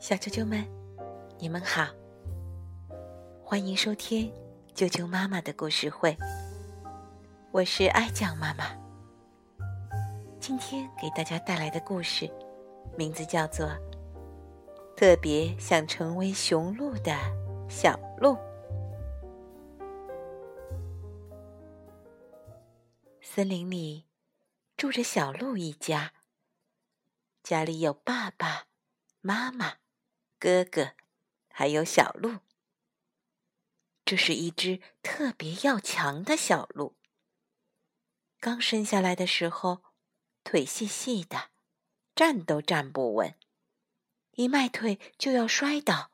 小啾啾们，你们好，欢迎收听啾啾妈妈的故事会。我是爱酱妈妈，今天给大家带来的故事名字叫做《特别想成为雄鹿的小鹿》。森林里住着小鹿一家，家里有爸爸妈妈。哥哥，还有小鹿。这是一只特别要强的小鹿。刚生下来的时候，腿细细的，站都站不稳，一迈腿就要摔倒。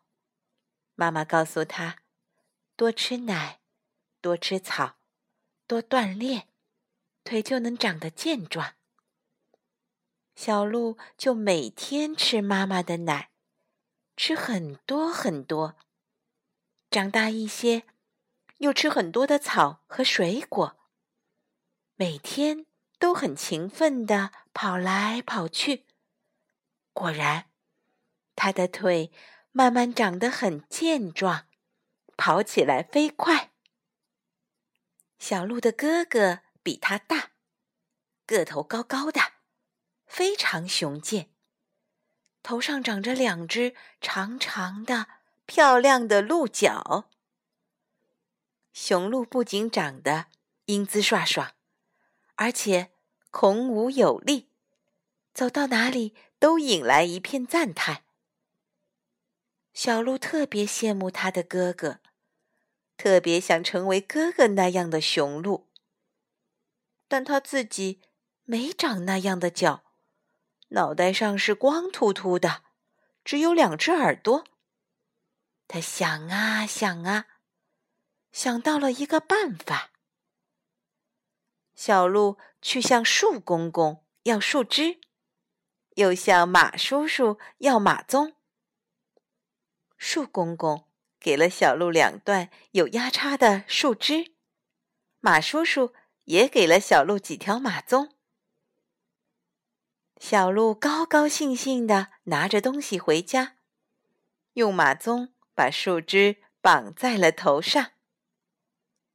妈妈告诉他，多吃奶，多吃草，多锻炼，腿就能长得健壮。小鹿就每天吃妈妈的奶。吃很多很多，长大一些，又吃很多的草和水果。每天都很勤奋的跑来跑去。果然，他的腿慢慢长得很健壮，跑起来飞快。小鹿的哥哥比他大，个头高高的，非常雄健。头上长着两只长长的、漂亮的鹿角。雄鹿不仅长得英姿飒爽，而且孔武有力，走到哪里都引来一片赞叹。小鹿特别羡慕他的哥哥，特别想成为哥哥那样的雄鹿，但他自己没长那样的角。脑袋上是光秃秃的，只有两只耳朵。他想啊想啊，想到了一个办法。小鹿去向树公公要树枝，又向马叔叔要马鬃。树公公给了小鹿两段有压叉的树枝，马叔叔也给了小鹿几条马鬃。小鹿高高兴兴地拿着东西回家，用马鬃把树枝绑在了头上。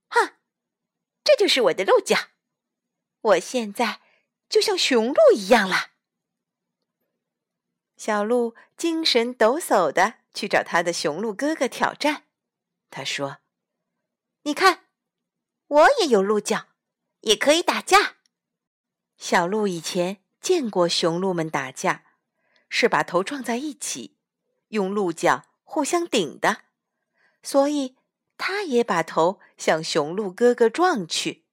哈，这就是我的鹿角，我现在就像雄鹿一样了。小鹿精神抖擞地去找他的雄鹿哥哥挑战。他说：“你看，我也有鹿角，也可以打架。”小鹿以前。见过雄鹿们打架，是把头撞在一起，用鹿角互相顶的，所以他也把头向雄鹿哥哥撞去。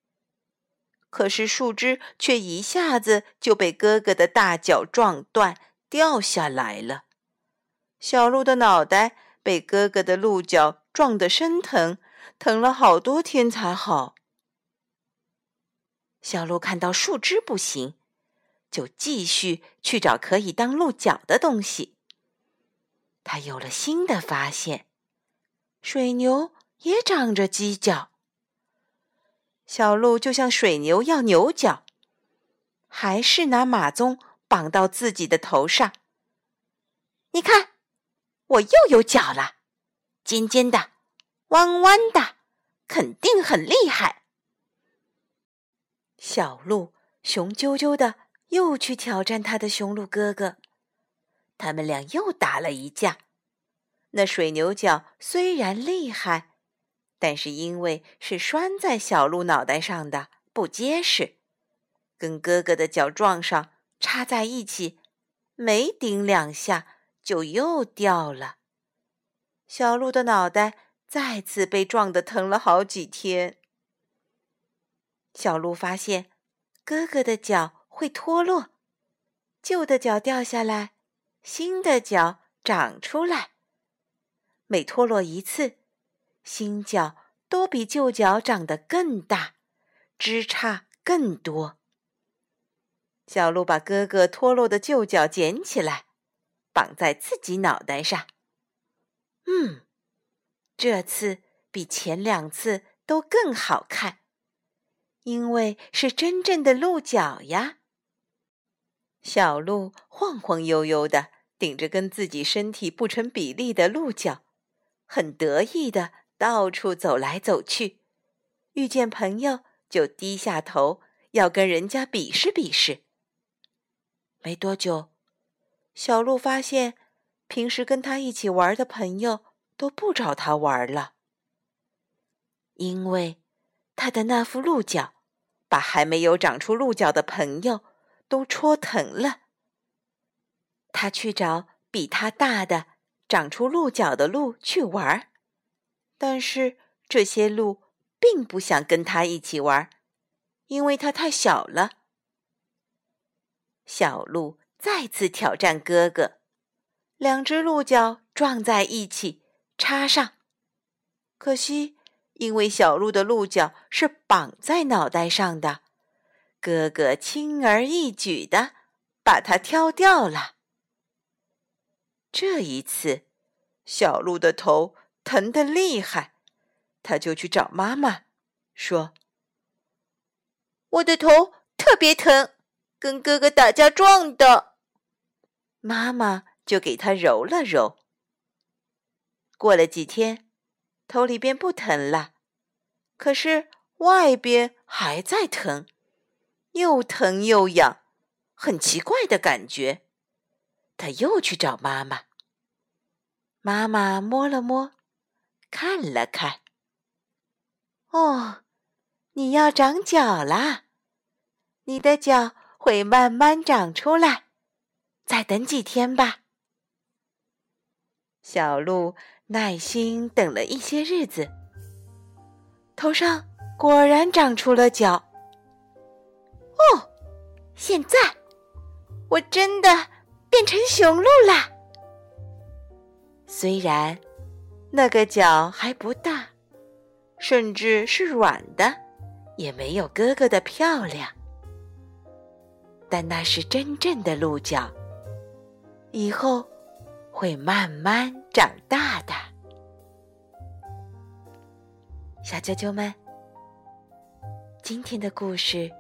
可是树枝却一下子就被哥哥的大脚撞断，掉下来了。小鹿的脑袋被哥哥的鹿角撞得生疼，疼了好多天才好。小鹿看到树枝不行。就继续去找可以当鹿角的东西。他有了新的发现，水牛也长着犄角。小鹿就向水牛要牛角，还是拿马鬃绑到自己的头上。你看，我又有角了，尖尖的，弯弯的，肯定很厉害。小鹿雄赳赳的。又去挑战他的雄鹿哥哥，他们俩又打了一架。那水牛角虽然厉害，但是因为是拴在小鹿脑袋上的，不结实，跟哥哥的脚撞上，插在一起，没顶两下就又掉了。小鹿的脑袋再次被撞得疼了好几天。小鹿发现哥哥的脚。会脱落，旧的脚掉下来，新的脚长出来。每脱落一次，新脚都比旧脚长得更大，枝杈更多。小鹿把哥哥脱落的旧脚捡起来，绑在自己脑袋上。嗯，这次比前两次都更好看，因为是真正的鹿角呀。小鹿晃晃悠悠的顶着跟自己身体不成比例的鹿角，很得意的到处走来走去，遇见朋友就低下头，要跟人家比试比试。没多久，小鹿发现，平时跟他一起玩的朋友都不找他玩了，因为他的那副鹿角。把还没有长出鹿角的朋友都戳疼了。他去找比他大的、长出鹿角的鹿去玩，但是这些鹿并不想跟他一起玩，因为他太小了。小鹿再次挑战哥哥，两只鹿角撞在一起，插上。可惜。因为小鹿的鹿角是绑在脑袋上的，哥哥轻而易举的把它挑掉了。这一次，小鹿的头疼得厉害，他就去找妈妈，说：“我的头特别疼，跟哥哥打架撞的。”妈妈就给他揉了揉。过了几天。头里边不疼了，可是外边还在疼，又疼又痒，很奇怪的感觉。他又去找妈妈，妈妈摸了摸，看了看。哦，你要长脚啦！你的脚会慢慢长出来，再等几天吧。小鹿。耐心等了一些日子，头上果然长出了角。哦，现在我真的变成雄鹿啦！虽然那个角还不大，甚至是软的，也没有哥哥的漂亮，但那是真正的鹿角。以后。会慢慢长大的，小啾啾们，今天的故事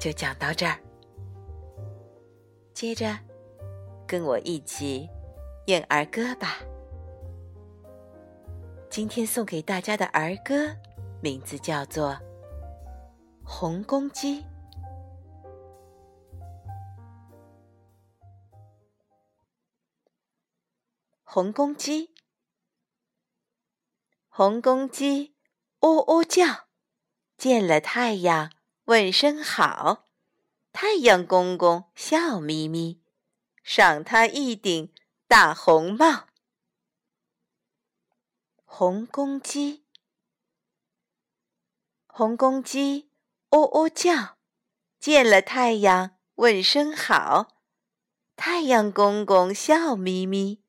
就讲到这儿。接着，跟我一起念儿歌吧。今天送给大家的儿歌名字叫做《红公鸡》。红公鸡，红公鸡，喔喔叫，见了太阳问声好。太阳公公笑眯眯，赏他一顶大红帽。红公鸡，红公鸡，喔喔叫，见了太阳问声好。太阳公公笑眯眯。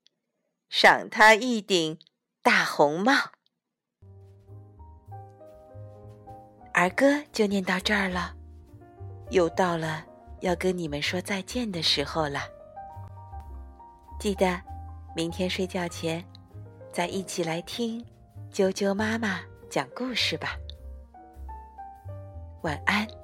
赏他一顶大红帽。儿歌就念到这儿了，又到了要跟你们说再见的时候了。记得明天睡觉前再一起来听啾啾妈妈讲故事吧。晚安。